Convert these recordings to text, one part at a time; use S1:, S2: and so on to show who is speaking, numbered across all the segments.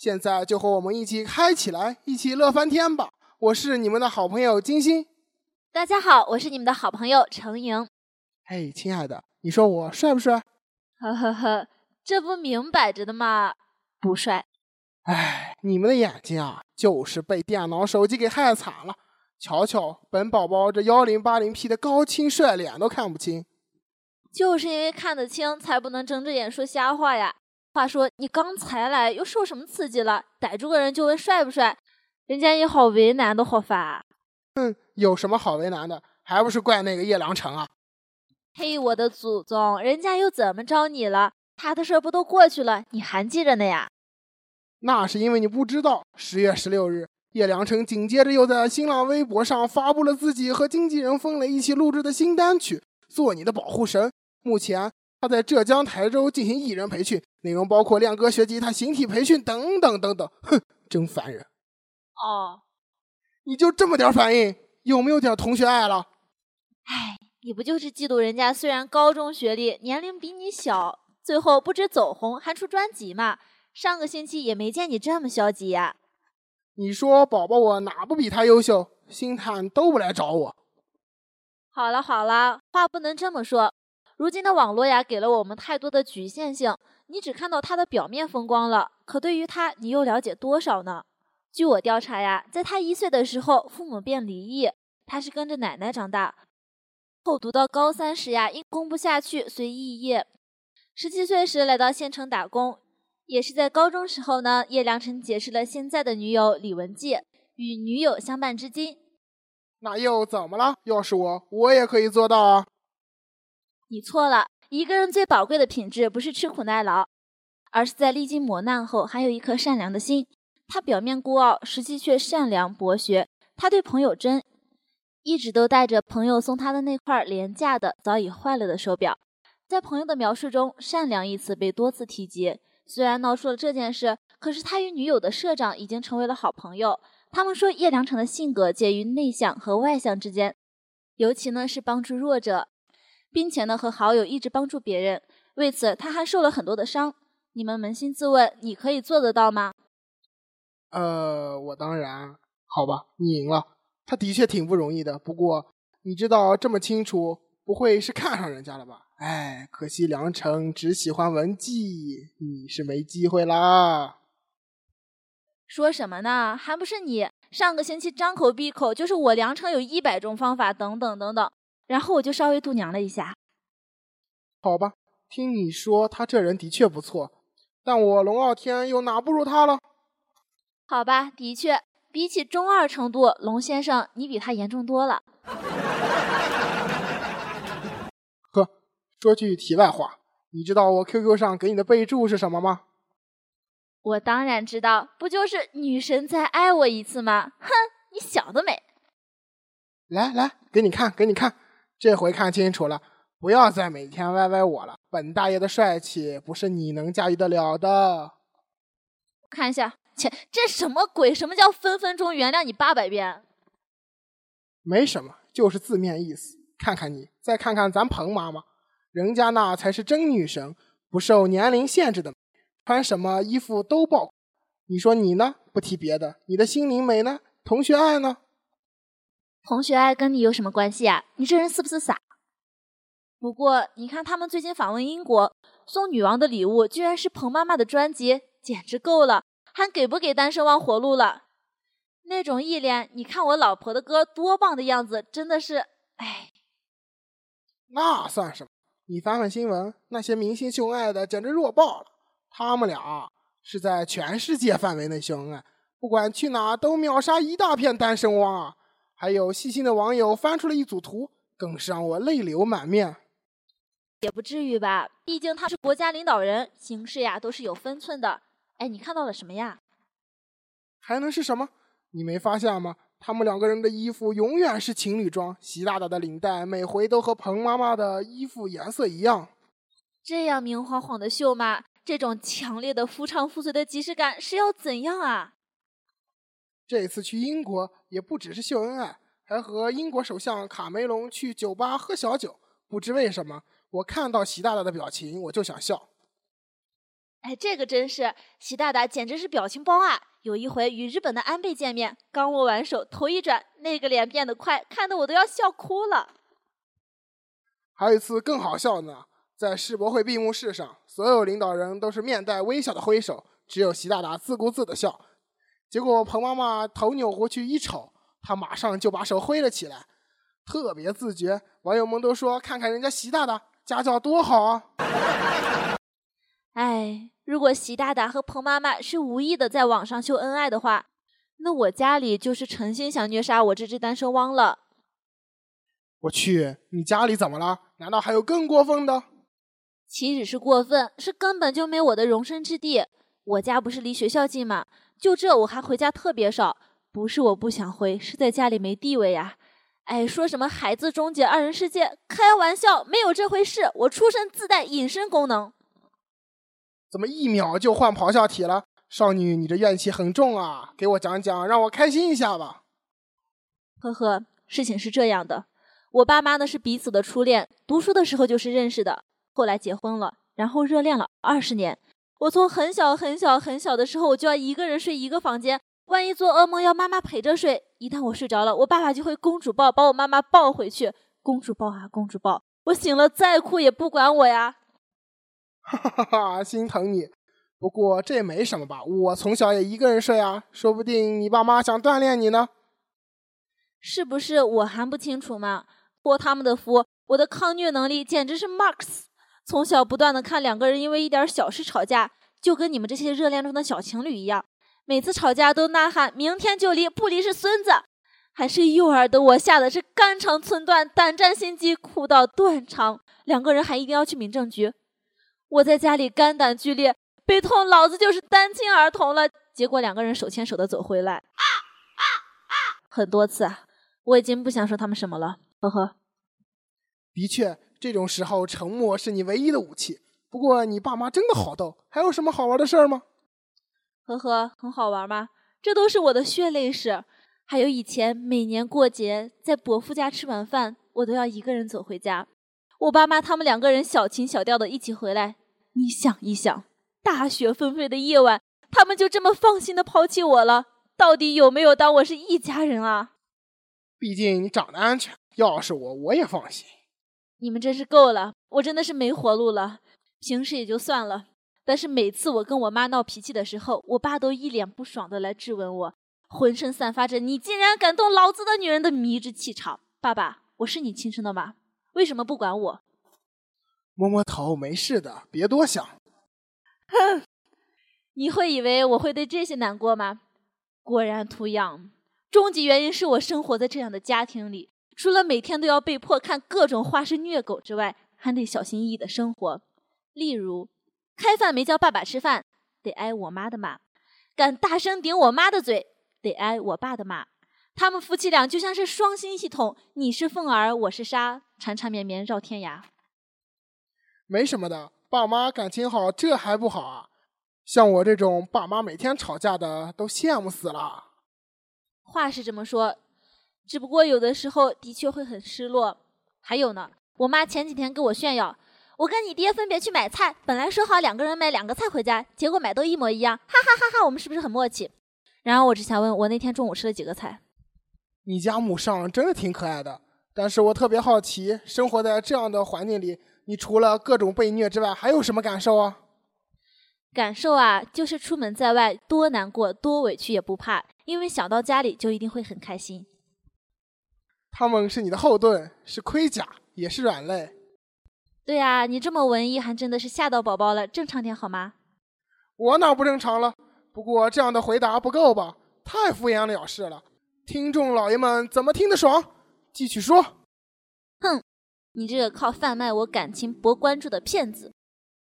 S1: 现在就和我们一起嗨起来，一起乐翻天吧！我是你们的好朋友金星。
S2: 大家好，我是你们的好朋友程莹。
S1: 嘿，亲爱的，你说我帅不帅？
S2: 呵呵呵，这不明摆着的吗？不帅。
S1: 哎，你们的眼睛啊，就是被电脑、手机给害惨了。瞧瞧本宝宝这幺零八零 P 的高清帅脸都看不清，
S2: 就是因为看得清，才不能睁着眼说瞎话呀。话说你刚才来，又受什么刺激了？逮住个人就问帅不帅，人家也好为难的好法。
S1: 哼，有什么好为难的？还不是怪那个叶良辰啊！
S2: 嘿，我的祖宗，人家又怎么着你了？他的事儿不都过去了，你还记着呢呀？
S1: 那是因为你不知道，十月十六日。叶良辰紧接着又在新浪微博上发布了自己和经纪人风雷一起录制的新单曲《做你的保护神》。目前他在浙江台州进行艺人培训，内容包括亮哥学吉他、形体培训等等等等。哼，真烦人！
S2: 哦，
S1: 你就这么点反应，有没有点同学爱了？
S2: 哎，你不就是嫉妒人家虽然高中学历，年龄比你小，最后不止走红，还出专辑吗？上个星期也没见你这么消极呀。
S1: 你说宝宝我哪不比他优秀？星探都不来找我。
S2: 好了好了，话不能这么说。如今的网络呀，给了我们太多的局限性，你只看到他的表面风光了，可对于他，你又了解多少呢？据我调查呀，在他一岁的时候，父母便离异，他是跟着奶奶长大。后读到高三时呀，因供不下去，遂肄业。十七岁时来到县城打工。也是在高中时候呢，叶良辰结识了现在的女友李文季，与女友相伴至今。
S1: 那又怎么了？要是我，我也可以做到啊。
S2: 你错了，一个人最宝贵的品质不是吃苦耐劳，而是在历经磨难后还有一颗善良的心。他表面孤傲，实际却善良博学。他对朋友真，一直都带着朋友送他的那块廉价的、早已坏了的手表。在朋友的描述中，“善良”一词被多次提及。虽然闹出了这件事，可是他与女友的社长已经成为了好朋友。他们说叶良辰的性格介于内向和外向之间，尤其呢是帮助弱者，并且呢和好友一直帮助别人。为此他还受了很多的伤。你们扪心自问，你可以做得到吗？
S1: 呃，我当然，好吧，你赢了。他的确挺不容易的，不过你知道这么清楚，不会是看上人家了吧？哎，可惜良辰只喜欢文姬，你是没机会啦。
S2: 说什么呢？还不是你上个星期张口闭口就是我良辰有一百种方法，等等等等，然后我就稍微度娘了一下。
S1: 好吧，听你说他这人的确不错，但我龙傲天又哪不如他了？
S2: 好吧，的确，比起中二程度，龙先生你比他严重多了。
S1: 呵说句题外话，你知道我 QQ 上给你的备注是什么吗？
S2: 我当然知道，不就是女神再爱我一次吗？哼，你想得美！
S1: 来来，给你看，给你看，这回看清楚了，不要再每天歪歪我了。本大爷的帅气不是你能驾驭得了的。
S2: 看一下，切，这什么鬼？什么叫分分钟原谅你八百遍？
S1: 没什么，就是字面意思。看看你，再看看咱彭妈妈。人家那才是真女神，不受年龄限制的，穿什么衣服都爆。你说你呢？不提别的，你的心灵美呢？同学爱呢？
S2: 同学爱跟你有什么关系啊？你这人是不是傻？不过你看他们最近访问英国，送女王的礼物居然是彭妈妈的专辑，简直够了！还给不给单身汪活路了？那种一脸你看我老婆的歌多棒的样子，真的是，哎，
S1: 那算什么？你翻翻新闻，那些明星秀恩爱的简直弱爆了。他们俩是在全世界范围内秀恩爱，不管去哪都秒杀一大片单身汪啊！还有细心的网友翻出了一组图，更是让我泪流满面。
S2: 也不至于吧，毕竟他是国家领导人，行事呀都是有分寸的。哎，你看到了什么呀？
S1: 还能是什么？你没发现吗？他们两个人的衣服永远是情侣装，习大大的领带每回都和彭妈妈的衣服颜色一样。
S2: 这样明晃晃的秀吗？这种强烈的夫唱妇随的即视感是要怎样啊？
S1: 这次去英国也不只是秀恩爱，还和英国首相卡梅隆去酒吧喝小酒。不知为什么，我看到习大大的表情我就想笑。
S2: 哎，这个真是习大大简直是表情包啊！有一回与日本的安倍见面，刚握完手，头一转，那个脸变得快，看得我都要笑哭了。
S1: 还有一次更好笑呢，在世博会闭幕式上，所有领导人都是面带微笑的挥手，只有习大大自顾自的笑。结果彭妈妈头扭过去一瞅，她马上就把手挥了起来，特别自觉。网友们都说：“看看人家习大大家教多好啊！”
S2: 哎，如果习大大和彭妈妈是无意的在网上秀恩爱的话，那我家里就是诚心想虐杀我这只单身汪了。
S1: 我去，你家里怎么了？难道还有更过分的？
S2: 岂止是过分，是根本就没我的容身之地。我家不是离学校近吗？就这我还回家特别少，不是我不想回，是在家里没地位呀。哎，说什么孩子终结二人世界？开玩笑，没有这回事。我出生自带隐身功能。
S1: 怎么一秒就换咆哮体了？少女，你这怨气很重啊！给我讲讲，让我开心一下吧。
S2: 呵呵，事情是这样的，我爸妈呢是彼此的初恋，读书的时候就是认识的，后来结婚了，然后热恋了二十年。我从很小很小很小的时候，我就要一个人睡一个房间，万一做噩梦要妈妈陪着睡。一旦我睡着了，我爸爸就会公主抱把我妈妈抱回去，公主抱啊公主抱，我醒了再哭也不管我呀。
S1: 哈哈哈，心疼你。不过这也没什么吧，我从小也一个人睡啊，说不定你爸妈想锻炼你呢。
S2: 是不是我还不清楚吗？托他们的福，我的抗虐能力简直是 max。从小不断的看两个人因为一点小事吵架，就跟你们这些热恋中的小情侣一样，每次吵架都呐喊明天就离，不离是孙子。还是幼儿的我吓得是肝肠寸断，胆战心惊，哭到断肠。两个人还一定要去民政局。我在家里肝胆俱裂，悲痛老子就是单亲儿童了。结果两个人手牵手的走回来，很多次，我已经不想说他们什么了。呵呵，
S1: 的确，这种时候沉默是你唯一的武器。不过你爸妈真的好逗，还有什么好玩的事儿吗？
S2: 呵呵，很好玩吗？这都是我的血泪史。还有以前每年过节在伯父家吃晚饭，我都要一个人走回家。我爸妈他们两个人小情小调的一起回来。你想一想，大雪纷飞的夜晚，他们就这么放心的抛弃我了，到底有没有当我是一家人啊？
S1: 毕竟你长得安全，要是我，我也放心。
S2: 你们真是够了，我真的是没活路了。平时也就算了，但是每次我跟我妈闹脾气的时候，我爸都一脸不爽的来质问我，浑身散发着“你竟然敢动老子的女人”的迷之气场。爸爸，我是你亲生的吗？为什么不管我？
S1: 摸摸头，没事的，别多想。
S2: 哼，你会以为我会对这些难过吗？果然图样。终极原因是我生活在这样的家庭里，除了每天都要被迫看各种花式虐狗之外，还得小心翼翼的生活。例如，开饭没叫爸爸吃饭，得挨我妈的骂；敢大声顶我妈的嘴，得挨我爸的骂。他们夫妻俩就像是双星系统，你是凤儿，我是沙，缠缠绵绵绕天涯。
S1: 没什么的，爸妈感情好，这还不好啊？像我这种爸妈每天吵架的，都羡慕死了。
S2: 话是这么说，只不过有的时候的确会很失落。还有呢，我妈前几天跟我炫耀，我跟你爹分别去买菜，本来说好两个人买两个菜回家，结果买都一模一样，哈哈哈哈！我们是不是很默契？然后我只想问，我那天中午吃了几个菜？
S1: 你家母上真的挺可爱的，但是我特别好奇，生活在这样的环境里。你除了各种被虐之外，还有什么感受啊？
S2: 感受啊，就是出门在外，多难过、多委屈也不怕，因为想到家里就一定会很开心。
S1: 他们是你的后盾，是盔甲，也是软肋。
S2: 对呀，你这么文艺，还真的是吓到宝宝了。正常点好吗？
S1: 我哪不正常了？不过这样的回答不够吧？太敷衍了事了。听众老爷们怎么听得爽？继续说。
S2: 哼。你这个靠贩卖我感情博关注的骗子！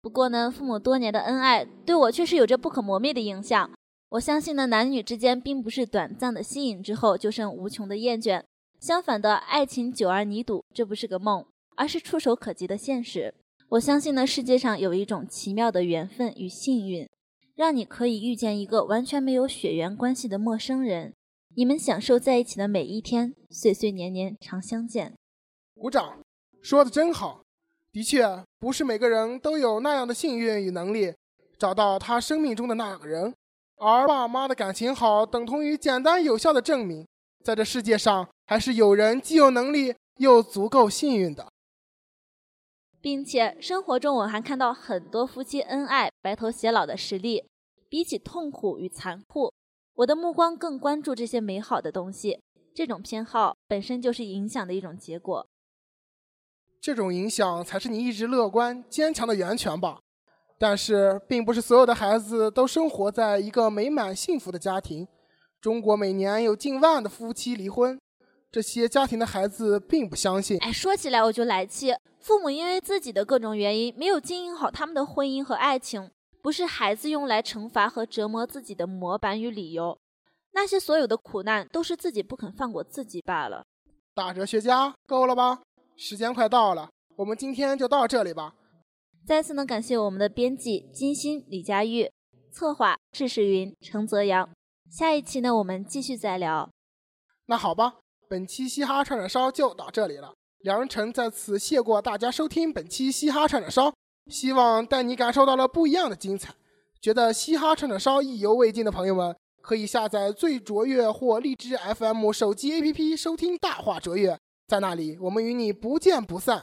S2: 不过呢，父母多年的恩爱对我确实有着不可磨灭的影响。我相信呢，男女之间并不是短暂的吸引之后就剩无穷的厌倦，相反的，爱情久而弥笃，这不是个梦，而是触手可及的现实。我相信呢，世界上有一种奇妙的缘分与幸运，让你可以遇见一个完全没有血缘关系的陌生人，你们享受在一起的每一天，岁岁年年常相见。
S3: 鼓掌，说的真好。的确，不是每个人都有那样的幸运与能力，找到他生命中的那个人。而爸妈的感情好，等同于简单有效的证明，在这世界上，还是有人既有能力又足够幸运的。
S2: 并且生活中我还看到很多夫妻恩爱、白头偕老的实例。比起痛苦与残酷，我的目光更关注这些美好的东西。这种偏好本身就是影响的一种结果。
S3: 这种影响才是你一直乐观坚强的源泉吧。但是，并不是所有的孩子都生活在一个美满幸福的家庭。中国每年有近万的夫妻离婚。这些家庭的孩子并不相信。
S2: 哎，说起来我就来气，父母因为自己的各种原因没有经营好他们的婚姻和爱情，不是孩子用来惩罚和折磨自己的模板与理由。那些所有的苦难都是自己不肯放过自己罢了。
S3: 大哲学家，够了吧？时间快到了，我们今天就到这里吧。
S2: 再次呢，感谢我们的编辑金星、李佳玉，策划志世云、程泽阳。下一期呢，我们继续再聊。
S3: 那好吧。本期嘻哈串串烧就到这里了，梁晨在此谢过大家收听本期嘻哈串串烧，希望带你感受到了不一样的精彩。觉得嘻哈串串烧意犹未尽的朋友们，可以下载最卓越或荔枝 FM 手机 APP 收听大话卓越，在那里我们与你不见不散。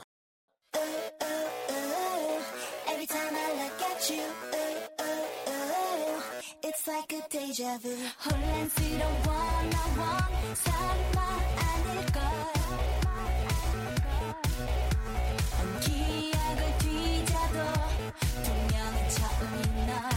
S3: It's like a deja vu 혼란스러워 나와 삶아 아닐걸 기억을 뒤져도 분명한 처음인 너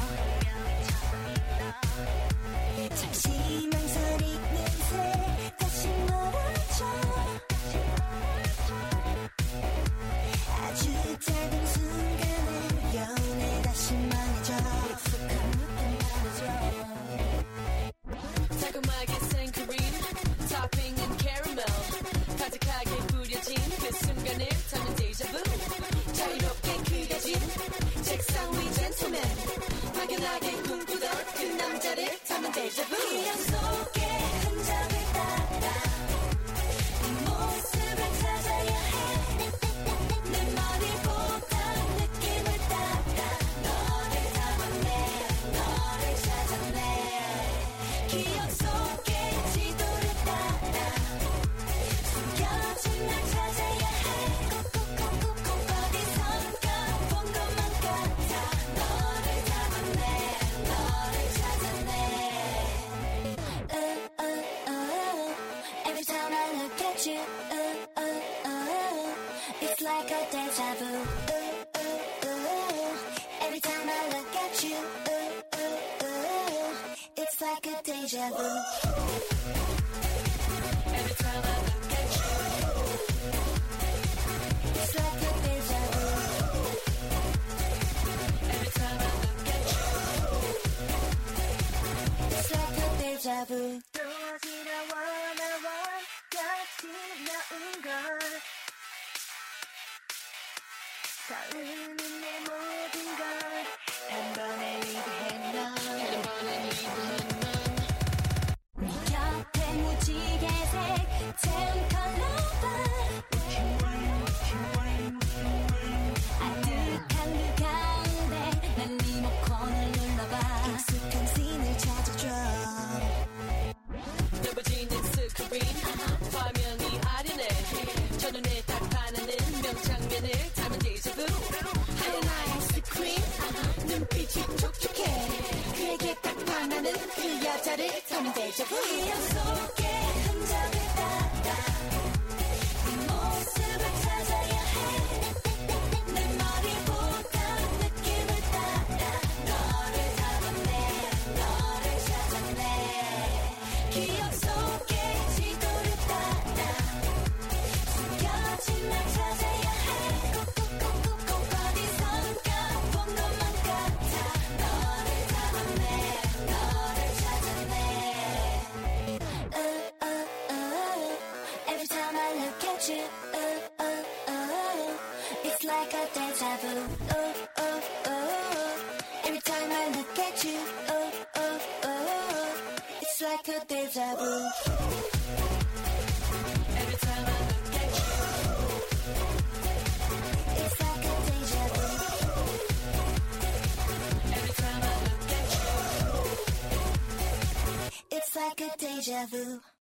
S3: Every time I look at you. It's like a deja vu. Every time I look at you It's like a deja vu. Every time I look at you It's like a deja vu deja vu.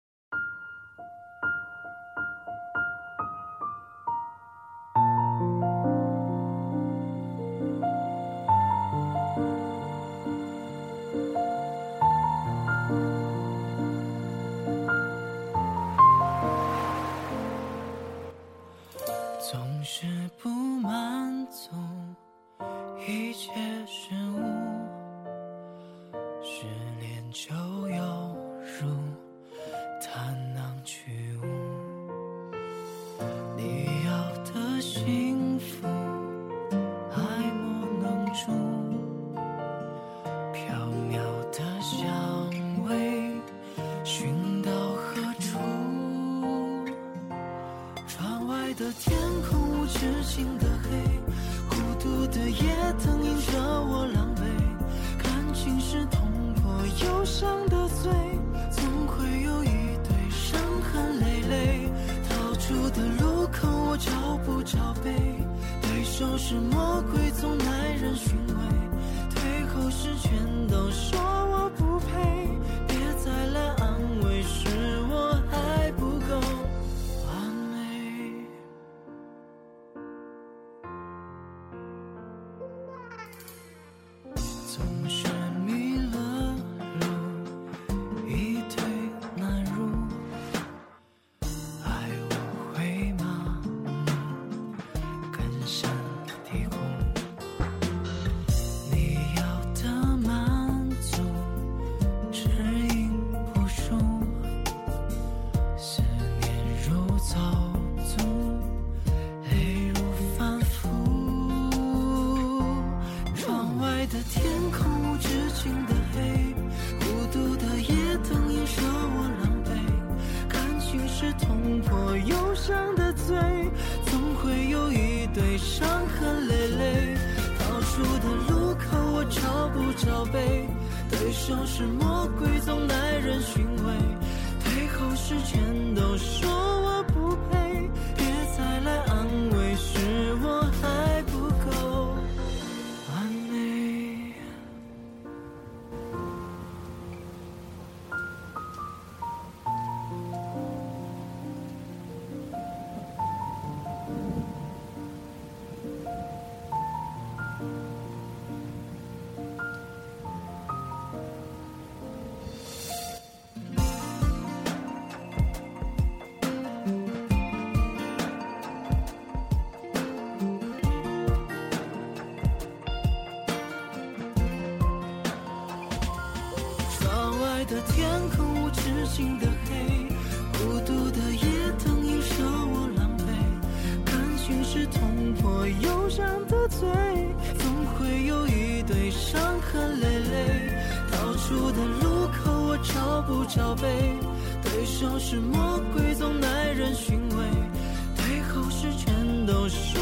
S4: 星破忧伤的罪，总会有一堆伤痕累累。逃出的路口我找不着北，对手是魔鬼总耐人寻味。背后是全都说出的路口我找不着北，对手是魔鬼总耐人寻味。对后是全都说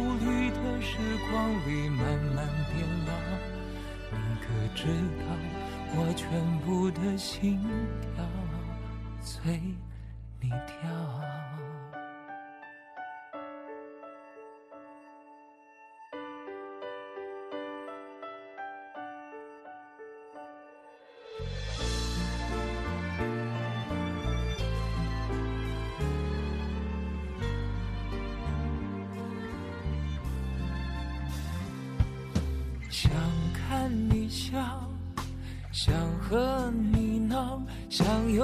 S5: 雨的时光里慢慢变老。你可知道我全部的心跳随你跳？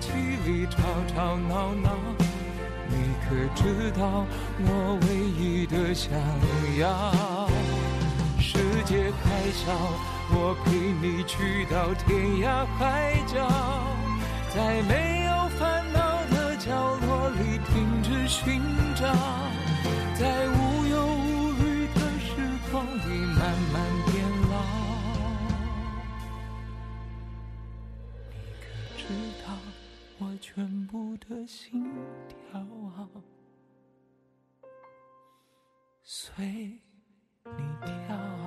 S5: 气里吵吵闹闹。你可知道我唯一的想要？世界还小，我陪你去到天涯海角，在没有烦恼的角落里停止寻找，全部的心跳，随你跳。